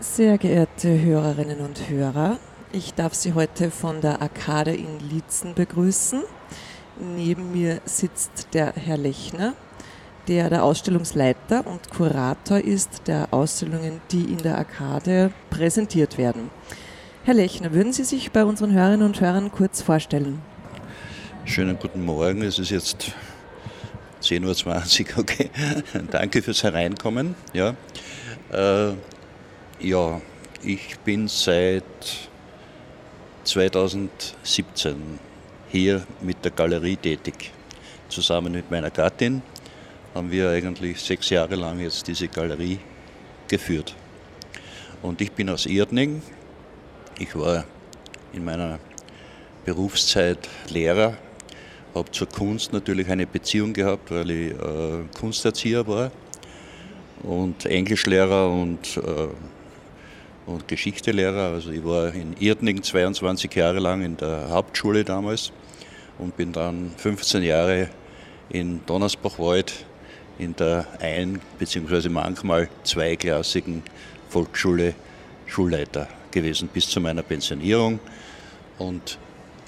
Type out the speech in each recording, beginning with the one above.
Sehr geehrte Hörerinnen und Hörer, ich darf Sie heute von der Arkade in Lietzen begrüßen. Neben mir sitzt der Herr Lechner, der der Ausstellungsleiter und Kurator ist der Ausstellungen, die in der Arkade präsentiert werden. Herr Lechner, würden Sie sich bei unseren Hörerinnen und Hörern kurz vorstellen? Schönen guten Morgen, es ist jetzt 10.20 Uhr, okay. Danke fürs Hereinkommen. Ja. Äh, ja, ich bin seit 2017 hier mit der Galerie tätig. Zusammen mit meiner Gattin haben wir eigentlich sechs Jahre lang jetzt diese Galerie geführt. Und ich bin aus Erdning. Ich war in meiner Berufszeit Lehrer, habe zur Kunst natürlich eine Beziehung gehabt, weil ich äh, Kunsterzieher war und Englischlehrer und, äh, und Geschichtelehrer. Also ich war in Erdning 22 Jahre lang in der Hauptschule damals und bin dann 15 Jahre in Donnersbachwald in der ein- bzw. manchmal zweiklassigen Volksschule Schulleiter gewesen bis zu meiner Pensionierung. Und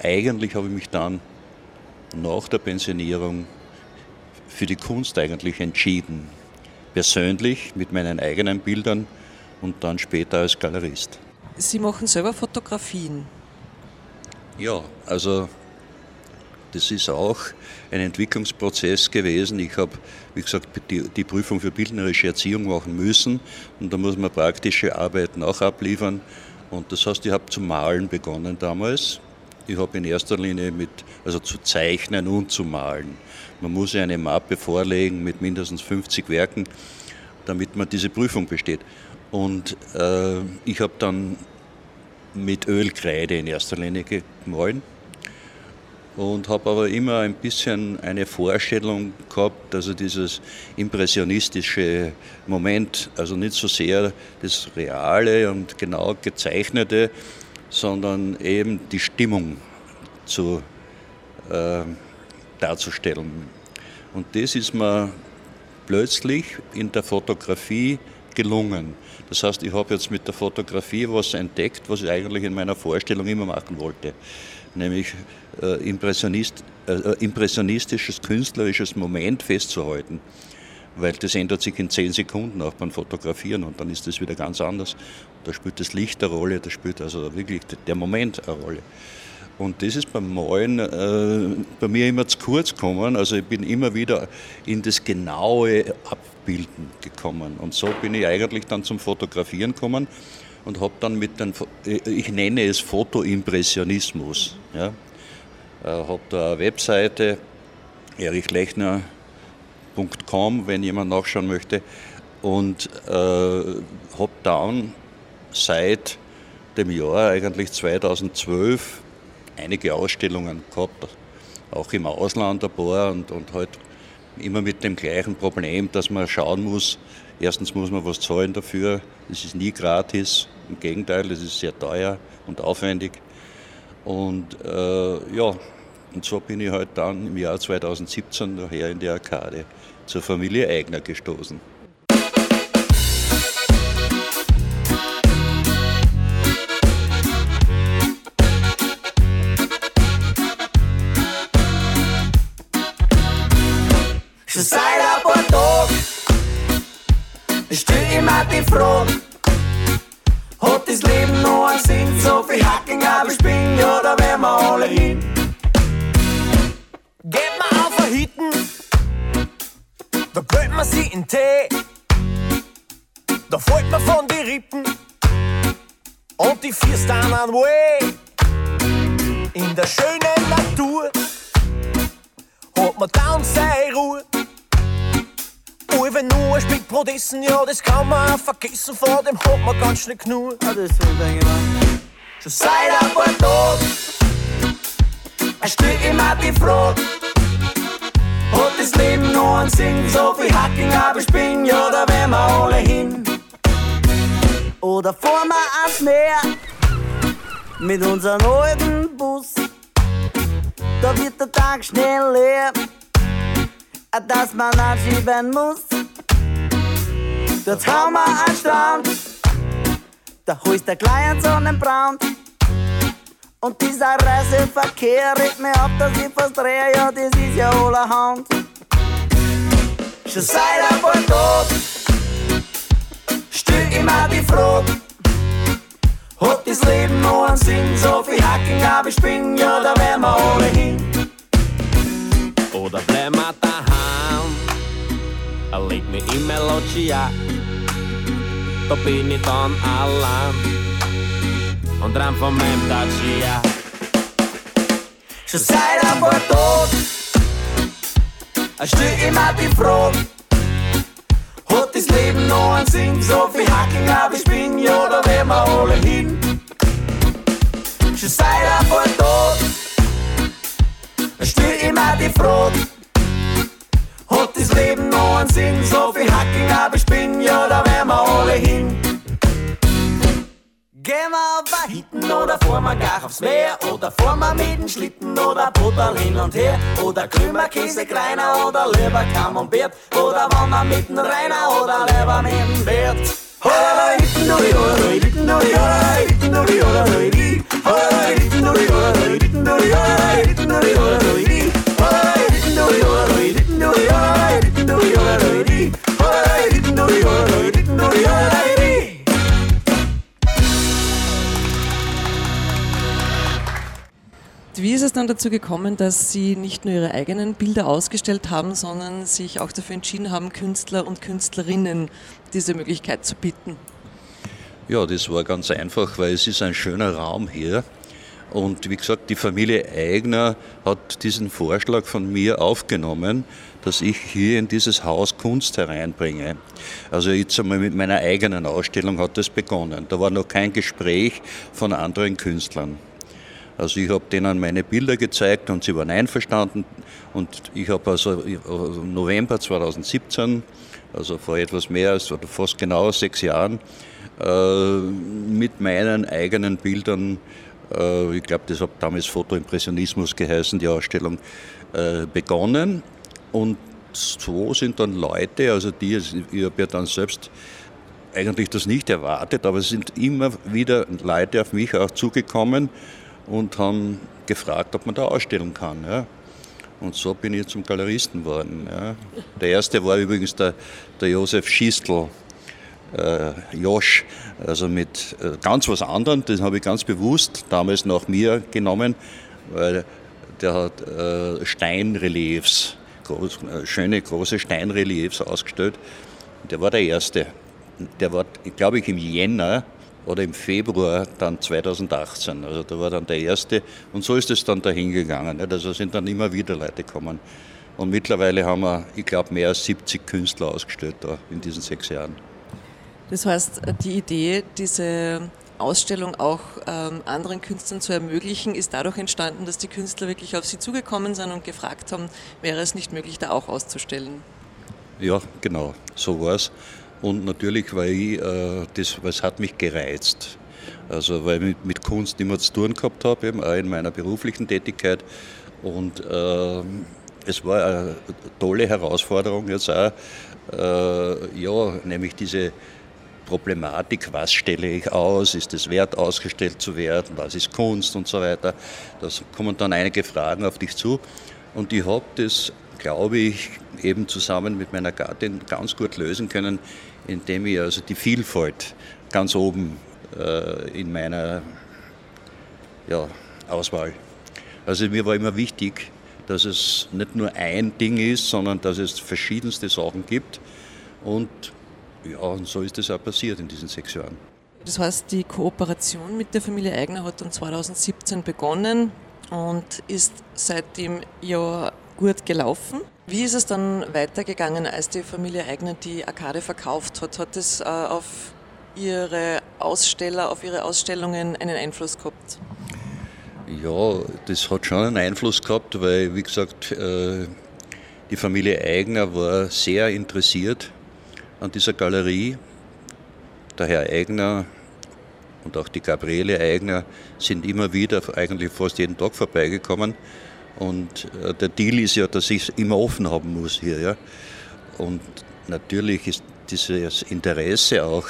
eigentlich habe ich mich dann nach der Pensionierung für die Kunst eigentlich entschieden. Persönlich mit meinen eigenen Bildern und dann später als Galerist. Sie machen selber Fotografien. Ja, also das ist auch ein Entwicklungsprozess gewesen. Ich habe, wie gesagt, die, die, Prüfung für bildnerische Erziehung machen müssen und da muss man praktische Arbeiten auch abliefern. Und das heißt, ich habe zu malen begonnen damals. Ich habe in erster Linie mit, also zu zeichnen und zu malen. Man muss ja eine Mappe vorlegen mit mindestens 50 Werken, damit man diese Prüfung besteht. Und äh, ich habe dann mit Ölkreide in erster Linie gemalt und habe aber immer ein bisschen eine Vorstellung gehabt, also dieses impressionistische Moment, also nicht so sehr das Reale und genau gezeichnete, sondern eben die Stimmung zu, äh, darzustellen. Und das ist mir plötzlich in der Fotografie gelungen. Das heißt, ich habe jetzt mit der Fotografie was entdeckt, was ich eigentlich in meiner Vorstellung immer machen wollte nämlich äh, Impressionist, äh, impressionistisches, künstlerisches Moment festzuhalten. Weil das ändert sich in zehn Sekunden auch beim Fotografieren und dann ist das wieder ganz anders. Da spielt das Licht eine Rolle, da spielt also wirklich der Moment eine Rolle. Und das ist beim Malen äh, bei mir immer zu kurz gekommen. Also ich bin immer wieder in das genaue Abbilden gekommen. Und so bin ich eigentlich dann zum Fotografieren gekommen und habe dann mit den, ich nenne es Fotoimpressionismus. Ja. Äh, habe da eine Webseite, erichlechner.com, wenn jemand nachschauen möchte, und äh, habe dann seit dem Jahr, eigentlich 2012, einige Ausstellungen gehabt, auch im Ausland ein paar und, und halt immer mit dem gleichen Problem, dass man schauen muss, erstens muss man was zahlen dafür, es ist nie gratis, im Gegenteil, es ist sehr teuer und aufwendig. Und äh, ja, und so bin ich halt dann im Jahr 2017 daher in die Arkade zur Familie Eigner gestoßen. Stell ich mir die Frage, hat das Leben noch einen Sinn? So viel Hacken, aber ich bin ja, da werden wir alle hin. Geht man auf ein Hitten, da blöd man sie in Tee. Da fällt man von die Rippen und die vier dann an way. In der schönen Natur hat man dann seine Ruhe. Und wenn nur ein Stück Brot essen, ja, das kann man auch vergessen, vor dem hat man ganz schnell genug. Ah, das so denke ich mal. Schon seit ein paar Tagen stell ich mir die Frage, hat das Leben noch einen Sinn? So viel Hacken, aber ich bin ja, da werden wir alle hin. Oder fahren wir ans Meer mit unserem alten Bus. Da wird der Tag schnell leer, dass man anschieben muss. Dort haben wir einen Stand Da holst du gleich einen Sonnenbrand. Und dieser Reiseverkehr regt mir ab, dass ich fast drehe, ja, das ist ja allerhand. Schon seit ein paar Tagen stell immer die Frage, hat das Leben noch einen Sinn? So viel Hacken, aber ich bin, ja, da wären wir alle hin. Oder bleib wir daheim, erleg mich in Da bin ich dann allein und rein von meinem Dacia. Schon seit ein paar Tagen stell immer die Frage, hat das Leben noch einen Sinn? So viel Hacken, aber ich bin, ja, da wären wir alle hin. Schon seit ein paar Tagen stell immer die Frage, hat das Leben noch einen Sinn? So viel Hacken, aber ich bin, ja, da wären wir alle hin. Gehen wir auf hinten oder fahren wir gar aufs Meer oder fahren wir mit dem Schlitten oder Butter hin und her oder Krümmer, Käse, Greiner oder lieber Camembert oder wandern mit dem Rainer oder lieber mit dem Bert. Hola, hinten, ui, hola, hinten, ui, hola, hinten, ui, hola, ui, hola, hinten, ui, hola, hinten, ui, hola, hinten, ui, hola, ui, hola, hinten, ui, hola, hinten, Wie ist es dann dazu gekommen, dass Sie nicht nur Ihre eigenen Bilder ausgestellt haben, sondern sich auch dafür entschieden haben, Künstler und Künstlerinnen diese Möglichkeit zu bieten? Ja, das war ganz einfach, weil es ist ein schöner Raum hier. Und wie gesagt, die Familie Eigner hat diesen Vorschlag von mir aufgenommen, dass ich hier in dieses Haus Kunst hereinbringe. Also jetzt einmal mit meiner eigenen Ausstellung hat das begonnen. Da war noch kein Gespräch von anderen Künstlern. Also ich habe denen meine Bilder gezeigt und sie waren einverstanden. Und ich habe also im November 2017, also vor etwas mehr als oder fast genau sechs Jahren, äh, mit meinen eigenen Bildern, äh, ich glaube, das hat damals Fotoimpressionismus geheißen, die Ausstellung, äh, begonnen. Und so sind dann Leute, also die, ich habe ja dann selbst eigentlich das nicht erwartet, aber es sind immer wieder Leute auf mich auch zugekommen, und haben gefragt, ob man da ausstellen kann. Ja. Und so bin ich zum Galeristen geworden. Ja. Der erste war übrigens der, der Josef Schistl, äh, Josch, also mit äh, ganz was anderem, das habe ich ganz bewusst damals nach mir genommen, weil der hat äh, Steinreliefs, groß, äh, schöne große Steinreliefs ausgestellt. Der war der erste. Der war, glaube ich, im Jänner oder im Februar dann 2018. Also da war dann der erste und so ist es dann dahin gegangen. Also sind dann immer wieder Leute gekommen. Und mittlerweile haben wir, ich glaube, mehr als 70 Künstler ausgestellt da in diesen sechs Jahren. Das heißt, die Idee, diese Ausstellung auch ähm, anderen Künstlern zu ermöglichen, ist dadurch entstanden, dass die Künstler wirklich auf sie zugekommen sind und gefragt haben, wäre es nicht möglich, da auch auszustellen? Ja, genau, so war es. Und natürlich, weil ich, äh, das, es hat mich gereizt. Also weil ich mit, mit Kunst immer zu tun gehabt habe, eben auch in meiner beruflichen Tätigkeit. Und äh, es war eine tolle Herausforderung jetzt auch, äh, ja, nämlich diese Problematik, was stelle ich aus, ist es wert, ausgestellt zu werden, was ist Kunst und so weiter. Da kommen dann einige Fragen auf dich zu. Und ich habe das, glaube ich, eben zusammen mit meiner Gattin ganz gut lösen können, indem ich also die Vielfalt ganz oben äh, in meiner ja, Auswahl. Also mir war immer wichtig, dass es nicht nur ein Ding ist, sondern dass es verschiedenste Sachen gibt. Und ja, und so ist es auch passiert in diesen sechs Jahren. Das heißt, die Kooperation mit der Familie Eigner hat dann 2017 begonnen und ist seitdem ja gut gelaufen. Wie ist es dann weitergegangen, als die Familie Eigner die Arkade verkauft hat? Hat es äh, auf Ihre Aussteller, auf Ihre Ausstellungen einen Einfluss gehabt? Ja, das hat schon einen Einfluss gehabt, weil, wie gesagt, äh, die Familie Eigner war sehr interessiert an dieser Galerie. Der Herr Eigner und auch die Gabriele Eigner sind immer wieder, eigentlich fast jeden Tag vorbeigekommen und äh, der Deal ist ja, dass ich es immer offen haben muss hier. Ja? Und natürlich ist dieses Interesse auch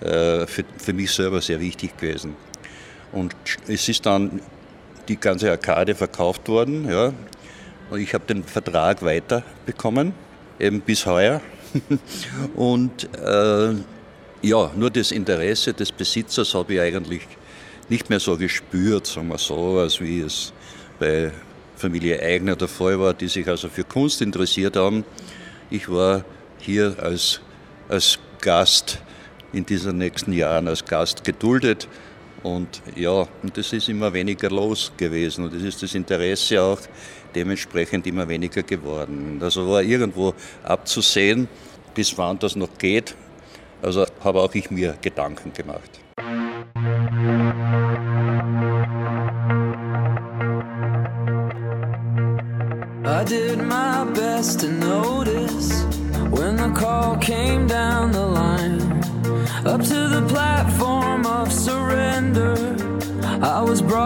äh, für, für mich selber sehr wichtig gewesen. Und es ist dann die ganze Arkade verkauft worden, ja. Und ich habe den Vertrag weiterbekommen, eben bis heuer. Und äh, ja, nur das Interesse des Besitzers habe ich eigentlich nicht mehr so gespürt, sagen wir so, als wie es bei Familie Eigner der Fall war, die sich also für Kunst interessiert haben. Ich war hier als, als Gast in diesen nächsten Jahren als Gast geduldet. Und ja, und das ist immer weniger los gewesen. Und das ist das Interesse auch dementsprechend immer weniger geworden. Also war irgendwo abzusehen, bis wann das noch geht. Also habe auch ich mir Gedanken gemacht. I did my best to notice when the call came down the line up to the platform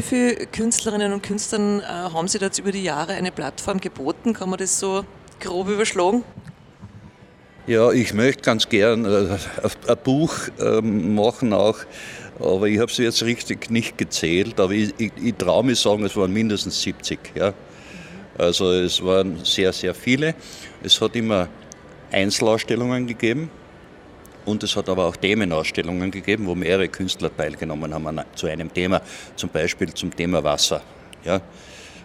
Wie viele Künstlerinnen und Künstlern äh, haben Sie jetzt über die Jahre eine Plattform geboten? Kann man das so grob überschlagen? Ja, ich möchte ganz gern äh, ein Buch ähm, machen auch, aber ich habe es jetzt richtig nicht gezählt, aber ich, ich, ich traue mich sagen, es waren mindestens 70. Ja. Also es waren sehr, sehr viele. Es hat immer Einzelausstellungen gegeben und es hat aber auch Themenausstellungen gegeben, wo mehrere Künstler teilgenommen haben zu einem Thema, zum Beispiel zum Thema Wasser. Ja.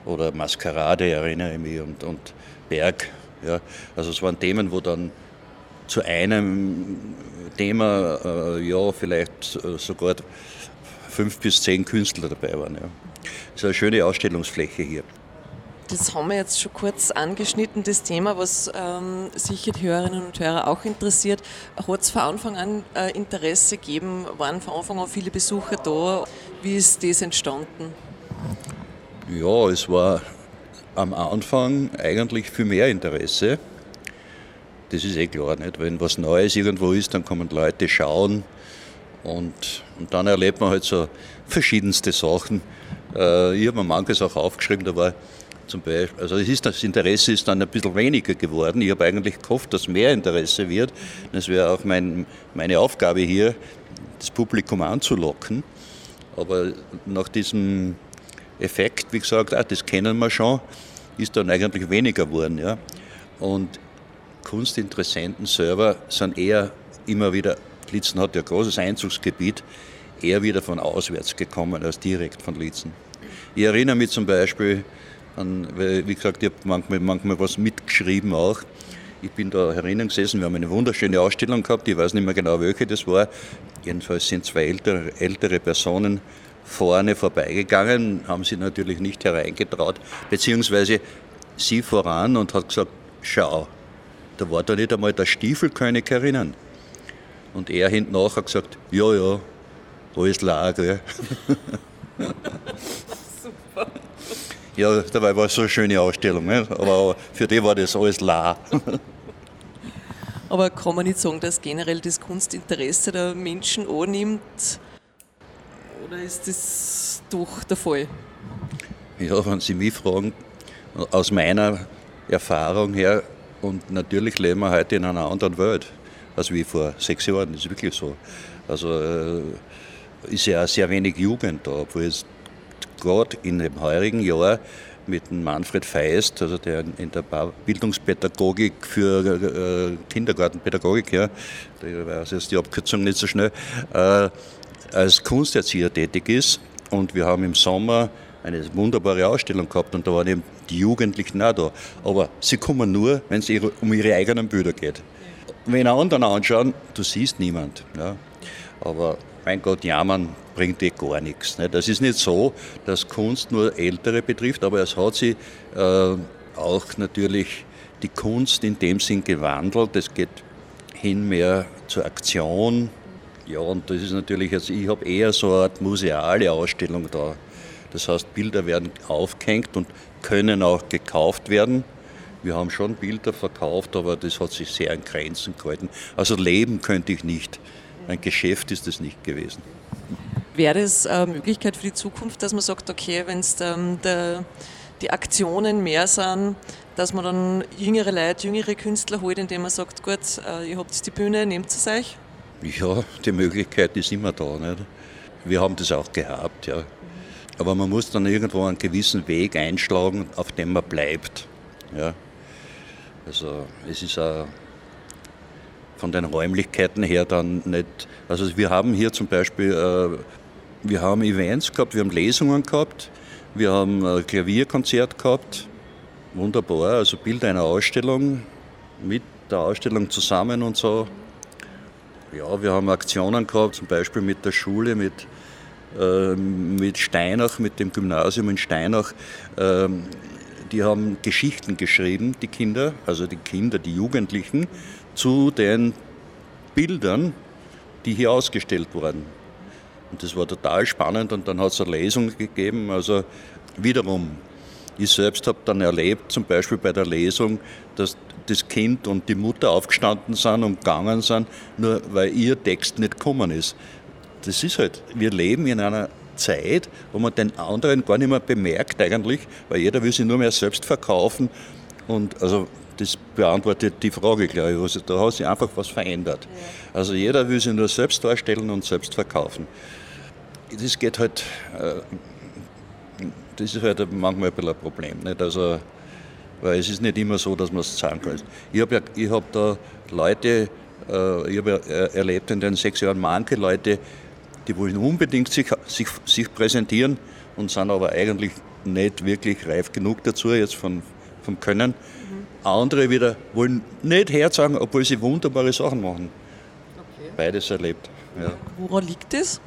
Oder Maskerade erinnere ich mich und, und Berg. Ja. Also es waren Themen, wo dann zu einem Thema äh, ja vielleicht äh, sogar fünf bis zehn Künstler dabei waren. Ja. Das ist eine schöne Ausstellungsfläche hier. Das haben wir jetzt schon kurz angeschnitten, das Thema, was ähm, sicher die Hörerinnen und Hörer auch interessiert. Hat es von Anfang an äh, Interesse gegeben? Waren von Anfang an viele Besucher da? Wie ist das entstanden? Ja, es war am Anfang eigentlich viel mehr Interesse. Das ist eh klar, nicht? Wenn was Neues irgendwo ist, dann kommen Leute schauen und, und dann erlebt man halt so verschiedenste Sachen. Äh, ich habe mir manches auch aufgeschrieben, da war zum Beispiel, also ist, das Interesse ist dann ein bisschen weniger geworden. Ich habe eigentlich gehofft, dass mehr Interesse wird. Das wäre auch mein, meine Aufgabe hier, das Publikum anzulocken. Aber nach diesem Effekt, wie gesagt, ah, das kennen wir schon, ist dann eigentlich weniger geworden. Ja. Und Kunstinteressenten selber sind eher immer wieder, Litzen hat ja ein großes Einzugsgebiet, eher wieder von auswärts gekommen als direkt von Litzen. Ich erinnere mich zum Beispiel an, weil, wie gesagt, ich habe manchmal, manchmal was mitgeschrieben auch. Ich bin da herinnen gesessen, wir haben eine wunderschöne Ausstellung gehabt, ich weiß nicht mehr genau, welche das war. Jedenfalls sind zwei ältere, ältere Personen vorne vorbeigegangen, haben sie natürlich nicht hereingetraut, beziehungsweise sie voran und hat gesagt, schau, da war da nicht einmal der Stiefelkönig herinnen. Und er hinten nach hat gesagt, ja, ja, alles Lager. Super. Ja, dabei war es so eine schöne Ausstellung, ne? aber für die war das alles la. aber kann man nicht sagen, dass generell das Kunstinteresse der Menschen annimmt? Oder ist das doch der Fall? Ja, wenn Sie mich fragen, aus meiner Erfahrung her, und natürlich leben wir heute in einer anderen Welt als wie vor sechs Jahren, das ist wirklich so. Also äh, ist ja auch sehr wenig Jugend da, obwohl es gerade in dem heurigen Jahr mit dem Manfred Feist, also der in der Bildungspädagogik für äh, Kindergartenpädagogik, ja, da weiß jetzt die Abkürzung nicht so schnell, äh, als Kunsterzieher tätig ist. Und wir haben im Sommer eine wunderbare Ausstellung gehabt und da waren eben die Jugendlichen auch da. Aber sie kommen nur, wenn es um ihre eigenen Bilder geht. Wenn anderen anschauen, du siehst niemand. Ja. Aber mein Gott, jammern bringt eh gar nichts. Ne? Das ist nicht so, dass Kunst nur Ältere betrifft, aber es hat sich äh, auch natürlich die Kunst in dem Sinn gewandelt. Es geht hin mehr zur Aktion. Ja, und das ist natürlich, also ich habe eher so eine Art museale Ausstellung da. Das heißt, Bilder werden aufgehängt und können auch gekauft werden. Wir haben schon Bilder verkauft, aber das hat sich sehr an Grenzen gehalten. Also leben könnte ich nicht. Ein Geschäft ist es nicht gewesen. Wäre es eine Möglichkeit für die Zukunft, dass man sagt, okay, wenn es ähm, die Aktionen mehr sind, dass man dann jüngere Leute, jüngere Künstler holt, indem man sagt, gut, äh, ihr habt die Bühne, nehmt es euch? Ja, die Möglichkeit ist immer da. Nicht? Wir haben das auch gehabt, ja. Aber man muss dann irgendwo einen gewissen Weg einschlagen, auf dem man bleibt. Ja. Also es ist auch von den Räumlichkeiten her dann nicht. Also wir haben hier zum Beispiel, äh, wir haben Events gehabt, wir haben Lesungen gehabt, wir haben ein Klavierkonzert gehabt, wunderbar, also Bilder einer Ausstellung mit der Ausstellung zusammen und so. Ja, wir haben Aktionen gehabt, zum Beispiel mit der Schule, mit, äh, mit Steinach, mit dem Gymnasium in Steinach. Äh, die haben Geschichten geschrieben, die Kinder, also die Kinder, die Jugendlichen, zu den Bildern, die hier ausgestellt wurden. Und das war total spannend und dann hat es eine Lesung gegeben. Also wiederum, ich selbst habe dann erlebt, zum Beispiel bei der Lesung, dass das Kind und die Mutter aufgestanden sind und gegangen sind, nur weil ihr Text nicht gekommen ist. Das ist halt, wir leben in einer Zeit, wo man den anderen gar nicht mehr bemerkt eigentlich, weil jeder will sich nur mehr selbst verkaufen. Und also das beantwortet die Frage, glaube ich. Also da hat sich einfach was verändert. Also jeder will sich nur selbst darstellen und selbst verkaufen. Das geht halt, äh, das ist halt manchmal ein bisschen ein Problem. Nicht? Also, weil es ist nicht immer so, dass man es sagen kann. Ich habe ja, hab da Leute, äh, ich habe ja erlebt in den sechs Jahren manche Leute, die wollen unbedingt sich, sich, sich präsentieren und sind aber eigentlich nicht wirklich reif genug dazu, jetzt von, vom Können. Andere wieder wollen nicht herzagen, obwohl sie wunderbare Sachen machen. Okay. Beides erlebt. Ja. Woran liegt das?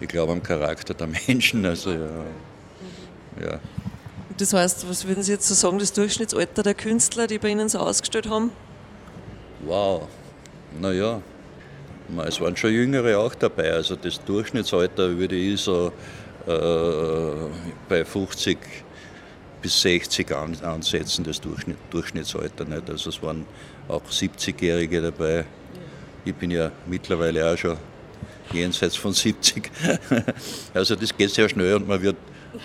Ich glaube am Charakter der Menschen. Also, ja. Ja. Das heißt, was würden Sie jetzt so sagen, das Durchschnittsalter der Künstler, die bei Ihnen so ausgestellt haben? Wow, naja, es waren schon Jüngere auch dabei. Also das Durchschnittsalter würde ich so äh, bei 50 bis 60 ansetzen, das Durchschnitt, Durchschnittsalter. Nicht? Also es waren auch 70-Jährige dabei. Ich bin ja mittlerweile auch schon jenseits von 70. Also das geht sehr schnell und man, wird,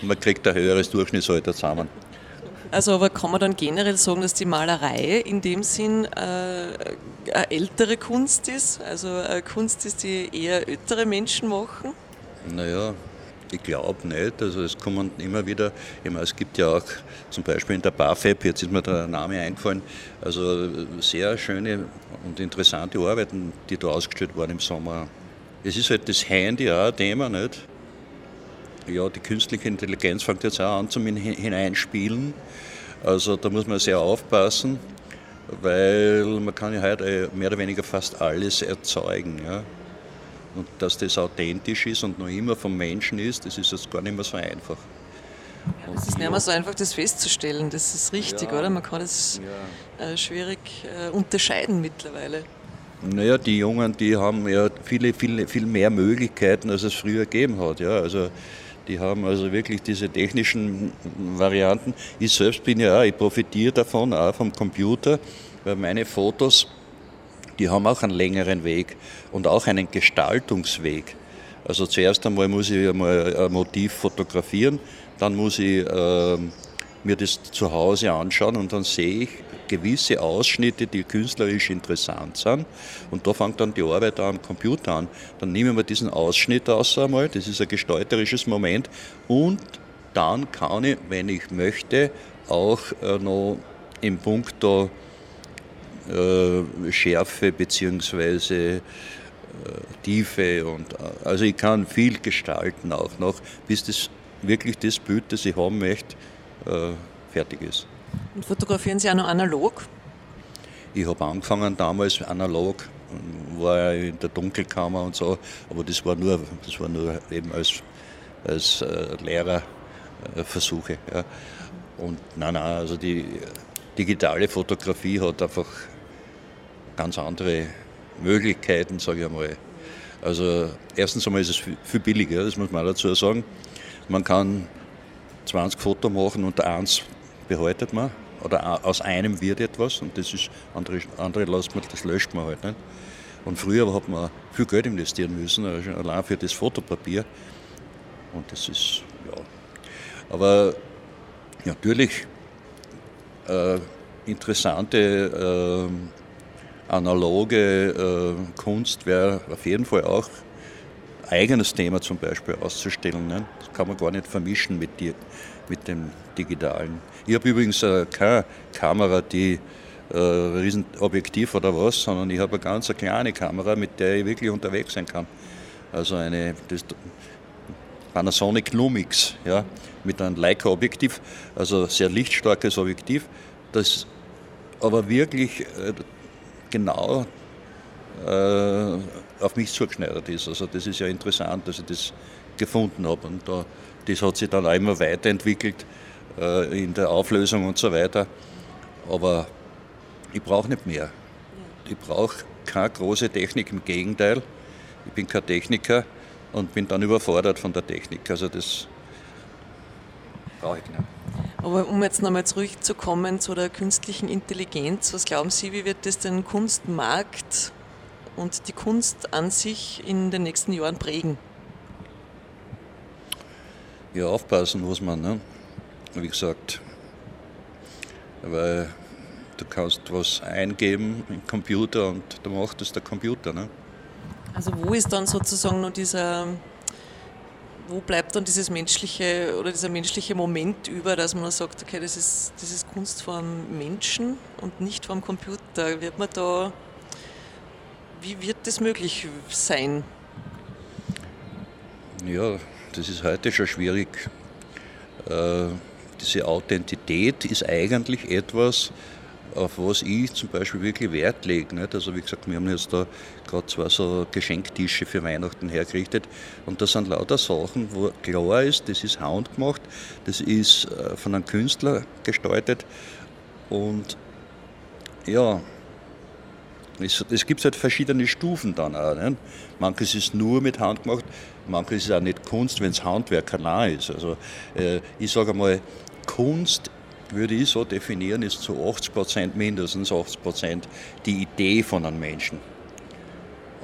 man kriegt ein höheres Durchschnittsalter zusammen. Also aber kann man dann generell sagen, dass die Malerei in dem Sinn äh, eine ältere Kunst ist? Also eine Kunst ist, die eher ältere Menschen machen? Naja, ich glaube nicht. Also es kommen immer wieder, ich meine, es gibt ja auch zum Beispiel in der BAföB, jetzt ist mir der Name eingefallen, also sehr schöne und interessante Arbeiten, die da ausgestellt waren im Sommer. Es ist halt das Handy auch ein Thema, nicht? ja, die künstliche Intelligenz fängt jetzt auch an zum Hineinspielen. Also da muss man sehr aufpassen, weil man kann ja heute mehr oder weniger fast alles erzeugen. Ja. Und dass das authentisch ist und noch immer vom Menschen ist, das ist jetzt gar nicht mehr so einfach. Ja, es ist nicht mehr so einfach, das festzustellen, das ist richtig, ja, oder? Man kann das ja. äh, schwierig äh, unterscheiden mittlerweile. Naja, die Jungen, die haben ja viele, viele, viel mehr Möglichkeiten, als es früher gegeben hat. Ja. Also die haben also wirklich diese technischen Varianten. Ich selbst bin ja auch, ich profitiere davon, auch vom Computer, weil meine Fotos, die haben auch einen längeren Weg und auch einen Gestaltungsweg. Also zuerst einmal muss ich einmal ein Motiv fotografieren, dann muss ich äh, mir das zu Hause anschauen und dann sehe ich, gewisse Ausschnitte, die künstlerisch interessant sind. Und da fängt dann die Arbeit am Computer an. Dann nehmen wir diesen Ausschnitt aus einmal, das ist ein gestalterisches Moment. Und dann kann ich, wenn ich möchte, auch äh, noch im Punkt da, äh, Schärfe bzw. Äh, Tiefe und äh, also ich kann viel gestalten auch noch, bis das wirklich das Bild, das ich haben möchte, äh, fertig ist. Und fotografieren Sie auch noch analog? Ich habe angefangen damals analog, war in der Dunkelkammer und so, aber das war nur, das war nur eben als, als äh, Lehrerversuche. Äh, ja. Und nein, nein, also die digitale Fotografie hat einfach ganz andere Möglichkeiten, sage ich einmal. Also erstens einmal ist es viel billiger, das muss man dazu sagen. Man kann 20 Fotos machen und eins behaltet man oder aus einem wird etwas und das ist, andere, andere lässt man, das löscht man halt nicht. Und früher hat man viel Geld investieren müssen, also allein für das Fotopapier. Und das ist, ja. Aber natürlich äh, interessante äh, analoge äh, Kunst wäre auf jeden Fall auch eigenes Thema zum Beispiel auszustellen. Ne? Das kann man gar nicht vermischen mit, die, mit dem Digitalen. Ich habe übrigens äh, keine Kamera, die äh, Riesenobjektiv oder was, sondern ich habe eine ganz kleine Kamera, mit der ich wirklich unterwegs sein kann. Also eine das Panasonic Lumix, ja, mit einem Leica-Objektiv, also sehr lichtstarkes Objektiv, das aber wirklich äh, genau äh, auf mich zugeschneidert ist. Also das ist ja interessant, dass ich das gefunden habe. Und da, das hat sich dann auch immer weiterentwickelt äh, in der Auflösung und so weiter. Aber ich brauche nicht mehr. Ich brauche keine große Technik, im Gegenteil. Ich bin kein Techniker und bin dann überfordert von der Technik. Also das brauche ich nicht. Aber um jetzt nochmal zurückzukommen zu der künstlichen Intelligenz, was glauben Sie, wie wird das den Kunstmarkt und die Kunst an sich in den nächsten Jahren prägen? Ja, aufpassen muss man. Ne? Wie gesagt, weil Du kannst was eingeben im Computer und da macht es der Computer. Ne? Also wo ist dann sozusagen noch dieser, wo bleibt dann dieses menschliche oder dieser menschliche Moment über, dass man sagt, okay, das ist, das ist Kunst vom Menschen und nicht vom Computer. Wird man da, wie wird das möglich sein? Ja, das ist heute schon schwierig. Äh, diese Authentität ist eigentlich etwas, auf was ich zum Beispiel wirklich Wert lege. Nicht? Also wie gesagt, wir haben jetzt da gerade zwei so Geschenktische für Weihnachten hergerichtet und das sind lauter Sachen, wo klar ist, das ist handgemacht, das ist äh, von einem Künstler gestaltet und ja, es, es gibt halt verschiedene Stufen dann auch. Nicht? Manches ist nur mit Hand gemacht, manches ist auch nicht Kunst, wenn es Handwerk allein ist. Also äh, ich sage einmal, Kunst würde ich so definieren, ist zu 80 Prozent, mindestens 80 Prozent, die Idee von einem Menschen.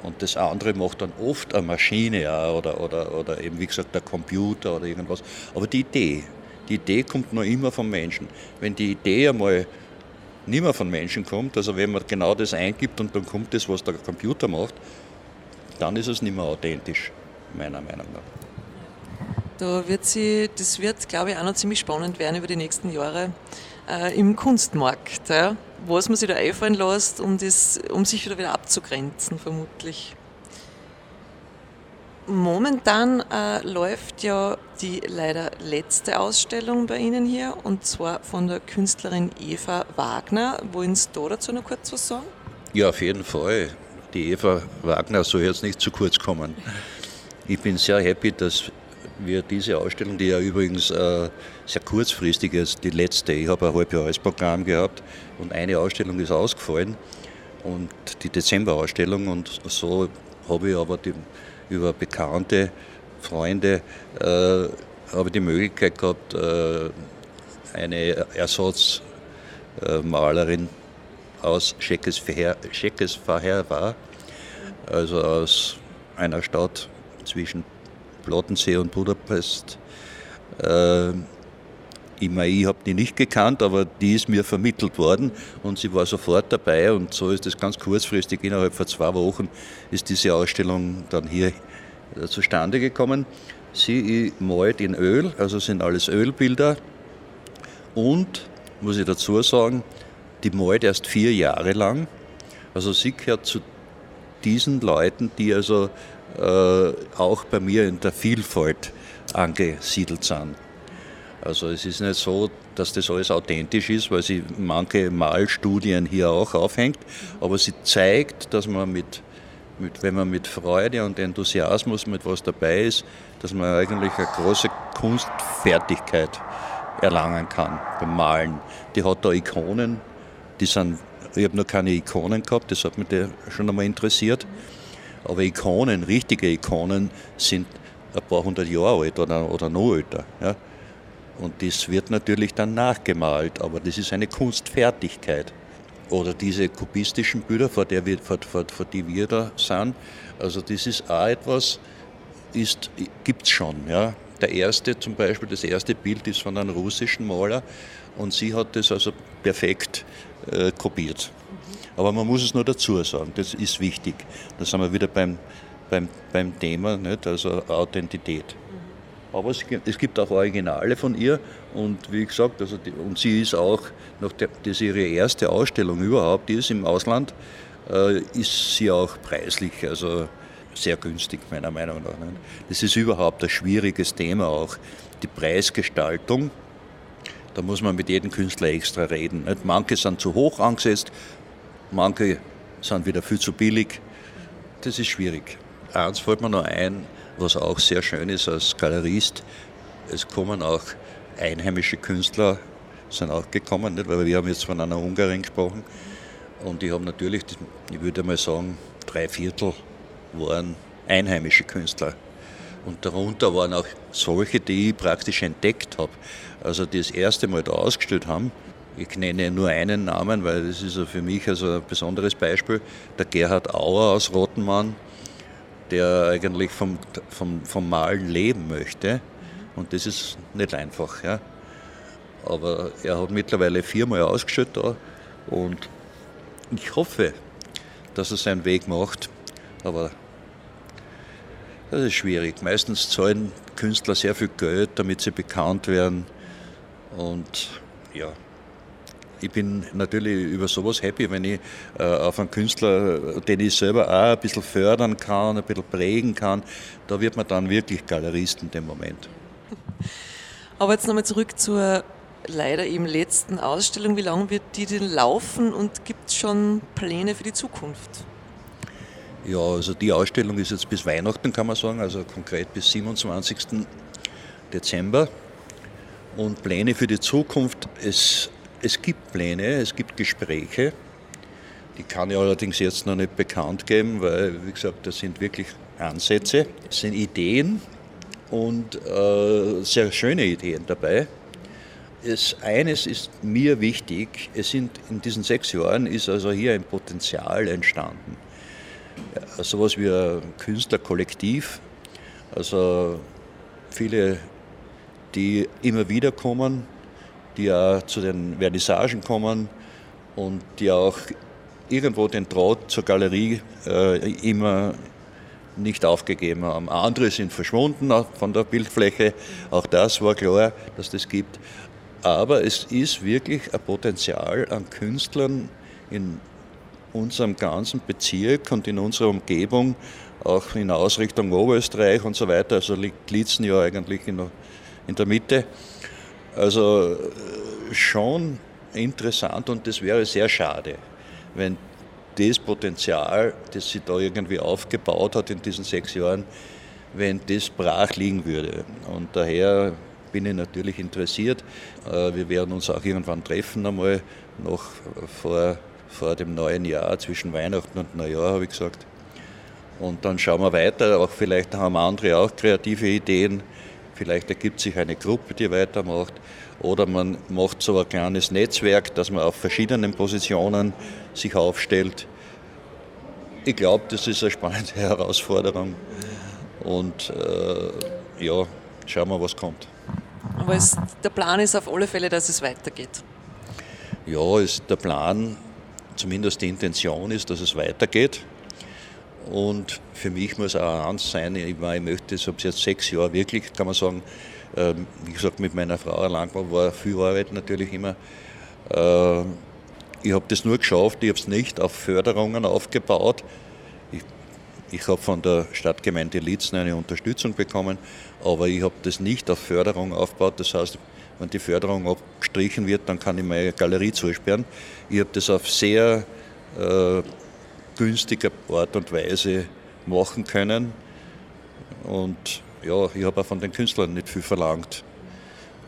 Und das andere macht dann oft eine Maschine oder, oder, oder eben, wie gesagt, der Computer oder irgendwas. Aber die Idee, die Idee kommt noch immer vom Menschen. Wenn die Idee einmal nicht mehr von Menschen kommt, also wenn man genau das eingibt und dann kommt das, was der Computer macht, dann ist es nicht mehr authentisch, meiner Meinung nach. Da wird sie, das wird, glaube ich, auch noch ziemlich spannend werden über die nächsten Jahre äh, im Kunstmarkt, ja, was man sich da einfallen lässt, um, das, um sich wieder, wieder abzugrenzen, vermutlich. Momentan äh, läuft ja die leider letzte Ausstellung bei Ihnen hier und zwar von der Künstlerin Eva Wagner. Wollen Sie da dazu noch kurz was sagen? Ja, auf jeden Fall. Die Eva Wagner soll jetzt nicht zu kurz kommen. Ich bin sehr happy, dass wir diese Ausstellung, die ja übrigens äh, sehr kurzfristig ist, die letzte, ich habe ein Halbjahresprogramm gehabt und eine Ausstellung ist ausgefallen und die Dezemberausstellung und so habe ich aber die, über bekannte Freunde äh, habe die Möglichkeit gehabt, äh, eine Ersatzmalerin aus Scheckesfaher war, also aus einer Stadt zwischen Plattensee und Budapest. Äh, ich meine, ich habe die nicht gekannt, aber die ist mir vermittelt worden und sie war sofort dabei und so ist es ganz kurzfristig, innerhalb von zwei Wochen ist diese Ausstellung dann hier äh, zustande gekommen. Sie malt in Öl, also sind alles Ölbilder und, muss ich dazu sagen, die malt erst vier Jahre lang. Also sie gehört zu diesen Leuten, die also äh, auch bei mir in der Vielfalt angesiedelt sind. Also es ist nicht so, dass das alles authentisch ist, weil sie manche Malstudien hier auch aufhängt, aber sie zeigt, dass man mit, mit, wenn man mit Freude und Enthusiasmus mit was dabei ist, dass man eigentlich eine große Kunstfertigkeit erlangen kann beim Malen. Die hat da Ikonen, die sind, ich habe noch keine Ikonen gehabt, das hat mich schon einmal interessiert. Aber Ikonen, richtige Ikonen, sind ein paar hundert Jahre alt oder, oder noch älter. Ja. Und das wird natürlich dann nachgemalt, aber das ist eine Kunstfertigkeit. Oder diese kubistischen Bilder, vor, der wir, vor, vor, vor die wir da sind, also das ist auch etwas, gibt es schon. Ja. Der erste zum Beispiel, das erste Bild ist von einem russischen Maler und sie hat das also perfekt äh, kopiert. Aber man muss es nur dazu sagen, das ist wichtig. Da sind wir wieder beim, beim, beim Thema, nicht? also Authentität. Aber es gibt, es gibt auch Originale von ihr und wie gesagt, also die, und sie ist auch, nach der, das ist ihre erste Ausstellung überhaupt, die ist im Ausland, äh, ist sie auch preislich, also sehr günstig meiner Meinung nach. Nicht? Das ist überhaupt ein schwieriges Thema auch, die Preisgestaltung. Da muss man mit jedem Künstler extra reden. Nicht? Manche sind zu hoch angesetzt, Manche sind wieder viel zu billig. Das ist schwierig. Eins fällt mir noch ein, was auch sehr schön ist als Galerist. Es kommen auch einheimische Künstler, sind auch gekommen, nicht? weil wir haben jetzt von einer Ungarin gesprochen. Und die haben natürlich, ich würde mal sagen, drei Viertel waren einheimische Künstler. Und darunter waren auch solche, die ich praktisch entdeckt habe. Also die das erste Mal da ausgestellt haben ich nenne nur einen Namen, weil das ist für mich also ein besonderes Beispiel. Der Gerhard Auer aus Rottenmann, der eigentlich vom, vom, vom Malen leben möchte. Und das ist nicht einfach. Ja. Aber er hat mittlerweile viermal ausgestellt da Und ich hoffe, dass er seinen Weg macht, aber das ist schwierig. Meistens zahlen Künstler sehr viel Geld, damit sie bekannt werden. Und ja, ich bin natürlich über sowas happy, wenn ich äh, auf einen Künstler, den ich selber auch ein bisschen fördern kann, ein bisschen prägen kann, da wird man dann wirklich Galerist in dem Moment. Aber jetzt nochmal zurück zur leider eben letzten Ausstellung. Wie lange wird die denn laufen und gibt es schon Pläne für die Zukunft? Ja, also die Ausstellung ist jetzt bis Weihnachten, kann man sagen, also konkret bis 27. Dezember. Und Pläne für die Zukunft, es, es gibt Pläne, es gibt Gespräche. Die kann ich allerdings jetzt noch nicht bekannt geben, weil, wie gesagt, das sind wirklich Ansätze, es sind Ideen und äh, sehr schöne Ideen dabei. Es, eines ist mir wichtig, es sind in diesen sechs Jahren ist also hier ein Potenzial entstanden. Ja, sowas wie ein Künstlerkollektiv, also viele, die immer wieder kommen, die auch zu den Vernissagen kommen und die auch irgendwo den Draht zur Galerie äh, immer nicht aufgegeben haben. Andere sind verschwunden von der Bildfläche, auch das war klar, dass das gibt. Aber es ist wirklich ein Potenzial an Künstlern in unserem ganzen Bezirk und in unserer Umgebung, auch in Ausrichtung Oberösterreich und so weiter. Also liegt Litzen ja eigentlich in der Mitte. Also äh, schon interessant und das wäre sehr schade, wenn das Potenzial, das sie da irgendwie aufgebaut hat in diesen sechs Jahren, wenn das brach liegen würde. Und daher bin ich natürlich interessiert. Äh, wir werden uns auch irgendwann treffen einmal noch vor, vor dem neuen Jahr, zwischen Weihnachten und Neujahr, habe ich gesagt. Und dann schauen wir weiter. Auch vielleicht haben andere auch kreative Ideen. Vielleicht ergibt sich eine Gruppe, die weitermacht. Oder man macht so ein kleines Netzwerk, dass man auf verschiedenen Positionen sich aufstellt. Ich glaube, das ist eine spannende Herausforderung. Und äh, ja, schauen wir, was kommt. Aber es, der Plan ist auf alle Fälle, dass es weitergeht. Ja, ist der Plan, zumindest die Intention ist, dass es weitergeht. Und für mich muss auch eins sein, ich, meine, ich möchte, ich habe jetzt sechs Jahre wirklich, kann man sagen, äh, wie gesagt, mit meiner Frau Langmann war viel Arbeit natürlich immer. Äh, ich habe das nur geschafft, ich habe es nicht auf Förderungen aufgebaut. Ich, ich habe von der Stadtgemeinde Litzen eine Unterstützung bekommen, aber ich habe das nicht auf Förderung aufgebaut. Das heißt, wenn die Förderung abgestrichen wird, dann kann ich meine Galerie zusperren. Ich habe das auf sehr äh, günstige Art und Weise machen können. Und ja, ich habe auch von den Künstlern nicht viel verlangt.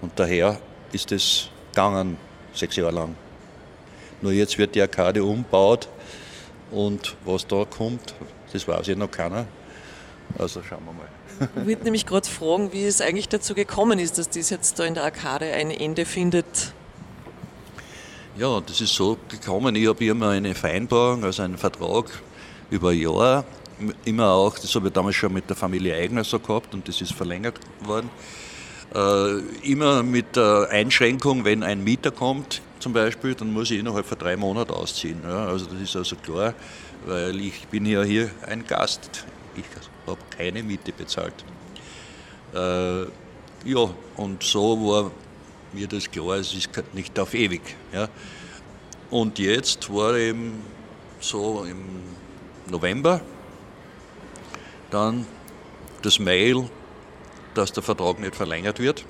Und daher ist es gegangen, sechs Jahre lang. Nur jetzt wird die Arkade umgebaut und was da kommt, das weiß ich noch keiner. Also schauen wir mal. Ich würde nämlich gerade fragen, wie es eigentlich dazu gekommen ist, dass das jetzt da in der Arkade ein Ende findet. Ja, das ist so gekommen. Ich habe immer eine Vereinbarung, also einen Vertrag über ein Jahr. Immer auch, das habe ich damals schon mit der Familie Eigner so gehabt und das ist verlängert worden. Äh, immer mit der Einschränkung, wenn ein Mieter kommt, zum Beispiel, dann muss ich innerhalb von drei Monaten ausziehen. Ja, also das ist also klar, weil ich bin ja hier ein Gast. Ich habe keine Miete bezahlt. Äh, ja, und so war mir das klar, es ist nicht auf ewig. Ja. Und jetzt war eben so im November dann das Mail, dass der Vertrag nicht verlängert wird,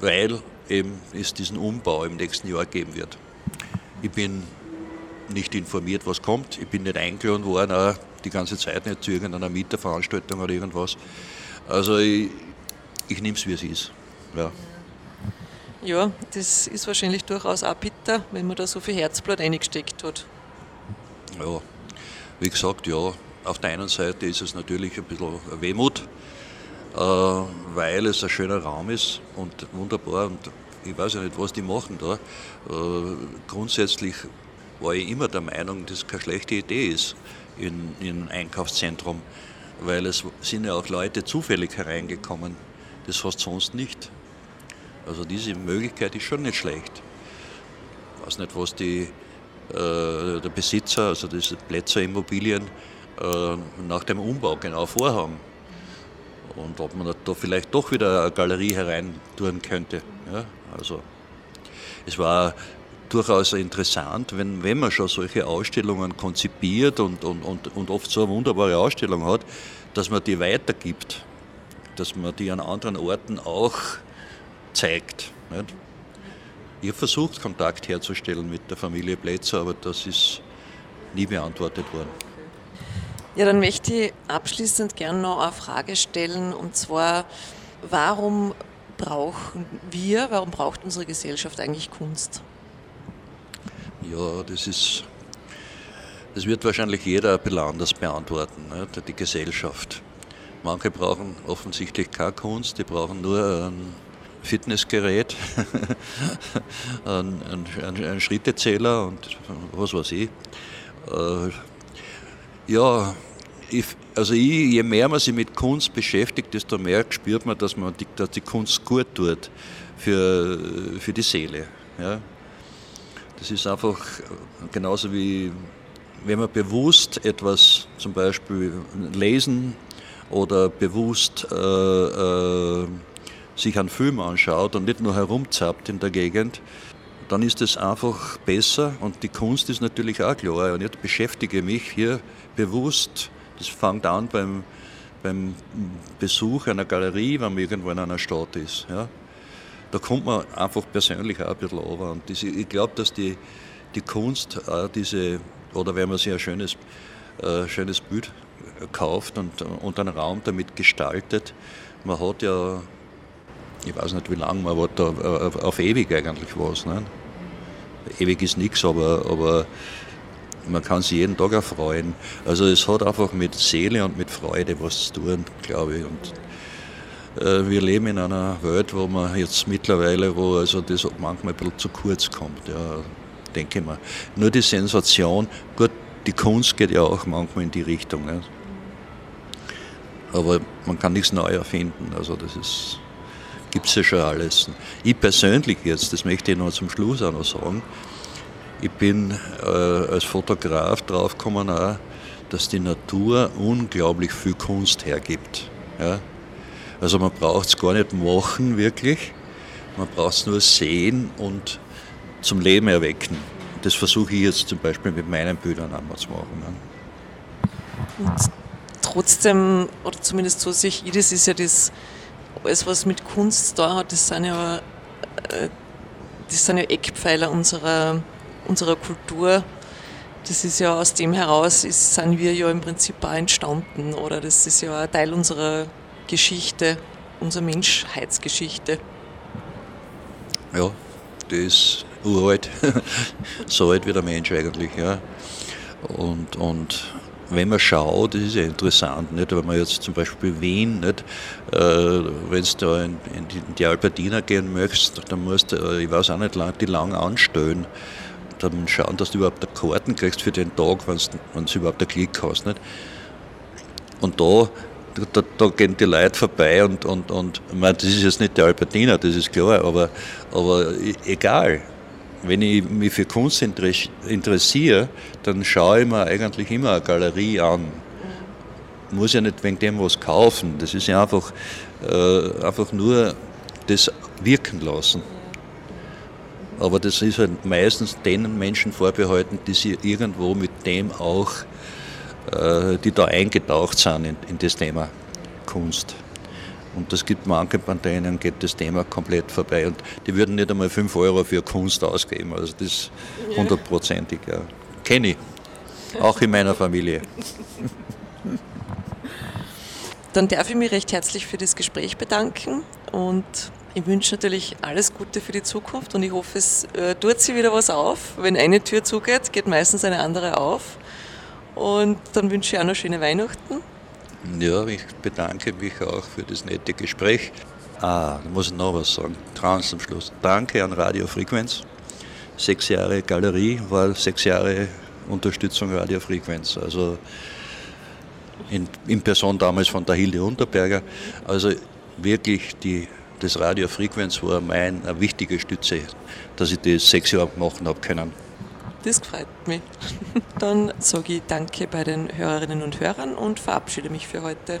weil eben es diesen Umbau im nächsten Jahr geben wird. Ich bin nicht informiert, was kommt. Ich bin nicht eingeladen worden, auch die ganze Zeit nicht zu irgendeiner Mieterveranstaltung oder irgendwas. Also ich, ich nehme es, wie es ist. Ja. Ja, das ist wahrscheinlich durchaus auch bitter, wenn man da so viel Herzblut eingesteckt hat. Ja, wie gesagt, ja, auf der einen Seite ist es natürlich ein bisschen Wehmut, äh, weil es ein schöner Raum ist und wunderbar und ich weiß ja nicht, was die machen da. Äh, grundsätzlich war ich immer der Meinung, dass es keine schlechte Idee ist in, in ein Einkaufszentrum, weil es sind ja auch Leute zufällig hereingekommen. Das hast du sonst nicht. Also diese Möglichkeit ist schon nicht schlecht. Ich weiß nicht, was die äh, der Besitzer, also diese Plätzer Immobilien, äh, nach dem Umbau genau vorhaben. Und ob man da vielleicht doch wieder eine Galerie herein tun könnte. Ja, also es war durchaus interessant, wenn, wenn man schon solche Ausstellungen konzipiert und, und, und, und oft so eine wunderbare Ausstellung hat, dass man die weitergibt, dass man die an anderen Orten auch zeigt. Nicht? Ich habe versucht, Kontakt herzustellen mit der Familie Plätzer, aber das ist nie beantwortet worden. Ja, dann möchte ich abschließend gerne noch eine Frage stellen, und zwar, warum brauchen wir, warum braucht unsere Gesellschaft eigentlich Kunst? Ja, das ist, das wird wahrscheinlich jeder ein bisschen anders beantworten, ne? die Gesellschaft. Manche brauchen offensichtlich keine Kunst, die brauchen nur ein Fitnessgerät, ein, ein, ein, Schrittezähler und was weiß ich. Äh, ja, ich, also ich, je mehr man sich mit Kunst beschäftigt, desto mehr spürt man, dass, man die, dass die Kunst gut tut für, für die Seele. Ja. Das ist einfach genauso wie wenn man bewusst etwas zum Beispiel lesen oder bewusst äh, äh, sich einen Film anschaut und nicht nur herumzappt in der Gegend, dann ist es einfach besser und die Kunst ist natürlich auch klar. Und ich beschäftige mich hier bewusst, das fängt an beim, beim Besuch einer Galerie, wenn man irgendwo in einer Stadt ist. Ja da kommt man einfach persönlich auch ein bisschen runter. Und diese, ich glaube, dass die, die Kunst auch diese, oder wenn man sich ein schönes, äh, schönes Bild kauft und, und einen Raum damit gestaltet, man hat ja, ich weiß nicht wie lange, man hat da auf, auf ewig eigentlich was. Ne? Ewig ist nichts, aber, aber man kann sich jeden Tag erfreuen. Also es hat einfach mit Seele und mit Freude was zu tun, glaube ich. Und äh, wir leben in einer Welt, wo man jetzt mittlerweile, wo also das manchmal ein bisschen zu kurz kommt, ja, denke ich mal. Nur die Sensation, gut, die Kunst geht ja auch manchmal in die Richtung. Ja. Aber man kann nichts neu erfinden, also das ist, gibt es ja schon alles. Ich persönlich jetzt, das möchte ich noch zum Schluss auch noch sagen, ich bin äh, als Fotograf draufgekommen, auch, dass die Natur unglaublich viel Kunst hergibt. Ja. Also man braucht es gar nicht machen wirklich, man braucht es nur sehen und zum Leben erwecken. Das versuche ich jetzt zum Beispiel mit meinen Bildern einmal zu machen. Und trotzdem, oder zumindest so sehe ich das, ist ja das, alles was mit Kunst da hat, das sind ja, äh, das sind ja Eckpfeiler unserer, unserer Kultur. Das ist ja aus dem heraus, ist, sind wir ja im Prinzip auch entstanden, oder das ist ja ein Teil unserer Geschichte, unsere Menschheitsgeschichte. Ja, die ist uralt, so alt wie der Mensch eigentlich. Ja. Und, und wenn man schaut, das ist ja interessant, nicht? wenn man jetzt zum Beispiel Wien, nicht? Äh, wenn du da in, in, die Albertina gehen möchtest, dann musst du, äh, ich weiß auch nicht, die lang anstellen. Dann schauen, dass du überhaupt eine Karten kriegst für den Tag, wenn du überhaupt einen Klick hast. Nicht? Und da da, da, gehen die Leute vorbei und, und, und ich meine, das ist jetzt nicht der Albertiner, das ist klar, aber, aber egal. Wenn ich mich für Kunst interessiere, dann schaue ich mir eigentlich immer eine Galerie an. Muss ja nicht wegen dem was kaufen, das ist ja einfach, äh, einfach nur das wirken lassen. Aber das ist halt meistens den Menschen vorbehalten, die sich irgendwo mit dem auch äh, die da eingetaucht sind in, in das Thema Kunst. Und das gibt manche, bei denen geht das Thema komplett vorbei. Und die würden nicht einmal 5 Euro für Kunst ausgeben. Also das ist hundertprozentig, ja. Kenne ich. Auch in meiner Familie. Dann darf ich mich recht herzlich für das Gespräch bedanken und ich wünsche natürlich alles Gute für die Zukunft und ich hoffe, es äh, tut sich wieder was auf. Wenn eine Tür zugeht, geht meistens eine andere auf. Und dann wünsche ich auch noch schöne Weihnachten. Ja, ich bedanke mich auch für das nette Gespräch. Ah, da muss ich noch was sagen. Trans am Schluss. Danke an Radio Frequenz. Sechs Jahre Galerie war sechs Jahre Unterstützung Radio Frequenz. Also in, in Person damals von der Hilde Unterberger. Also wirklich die, das Radio Frequenz war meine wichtige Stütze, dass ich das sechs Jahre machen habe können. Das freut mich. Dann sage ich Danke bei den Hörerinnen und Hörern und verabschiede mich für heute.